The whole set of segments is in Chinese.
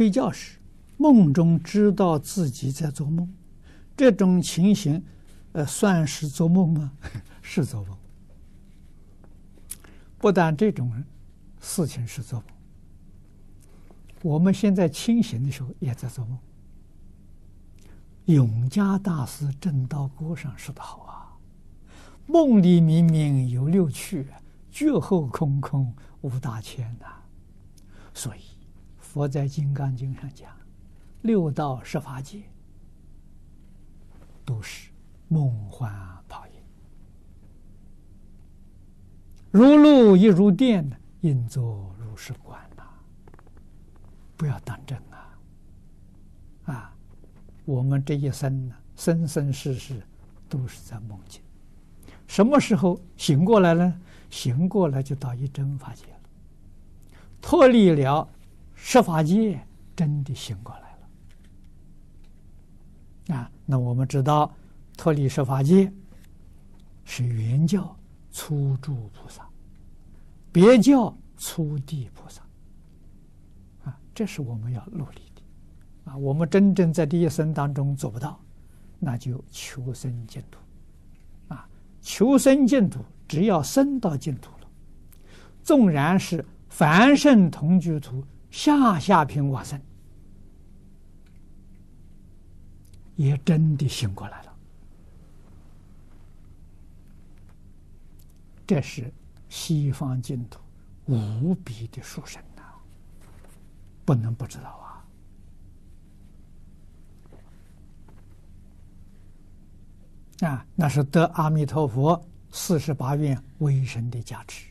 睡觉时梦中知道自己在做梦，这种情形，呃，算是做梦吗？是做梦。不但这种事情是做梦，我们现在清醒的时候也在做梦。永嘉大师正道歌上说的好啊：“梦里明明有六趣，觉后空空无大千呐。”所以佛在《金刚经》上讲，六道十法界都是梦幻泡影，如露亦如电，应作如是观呐。不要当真啊！啊！我们这一生呢，生生世世都是在梦境。什么时候醒过来呢？醒过来就到一真法界了，脱离了十法界，真的醒过来了。啊，那我们知道，脱离十法界是圆教初住菩萨，别教初地菩萨。啊，这是我们要努力的。啊，我们真正在这一生当中做不到，那就求生净土。啊，求生净土，只要生到净土了，纵然是凡圣同居土下下品往生，也真的醒过来了。这是西方净土无比的殊胜呐，不能不知道啊。啊，那是得阿弥陀佛四十八愿威神的加持，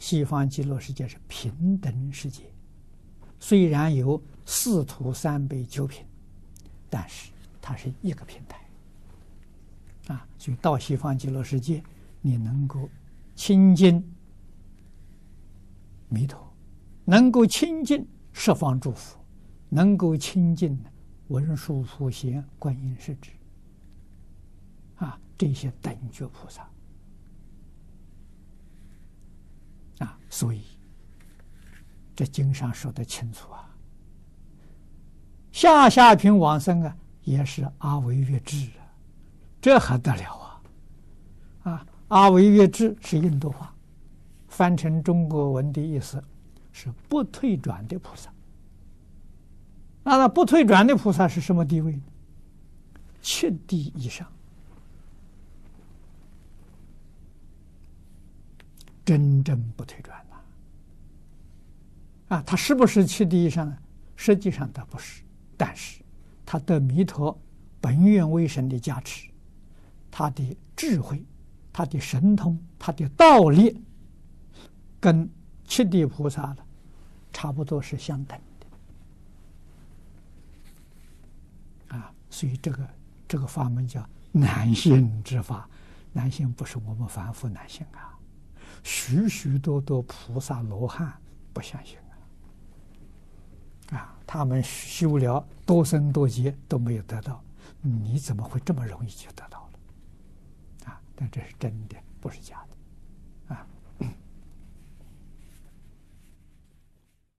西方极乐世界是平等世界，虽然有四土三辈九品，但是它是一个平台，啊，所以到西方极乐世界，你能够亲近弥陀，能够亲近十方诸佛，能够亲近文殊普贤观音世智。啊，这些等觉菩萨啊，所以这经上说的清楚啊，下下品往生啊，也是阿惟越致啊，这还得了啊！啊，阿惟越致是印度话，翻成中国文的意思是不退转的菩萨。那那不退转的菩萨是什么地位呢？七地以上。真正不退转了，啊，他是不是七地以上呢？实际上他不是，但是他得弥陀本愿威神的加持，他的智慧、他的神通、他的道力，跟七地菩萨的差不多是相等的，啊，所以这个这个法门叫难性之法，难性不是我们凡夫难性啊。许许多多菩萨罗汉不相信啊！啊，他们修了多生多劫都没有得到，你怎么会这么容易就得到了？啊，但这是真的，不是假的。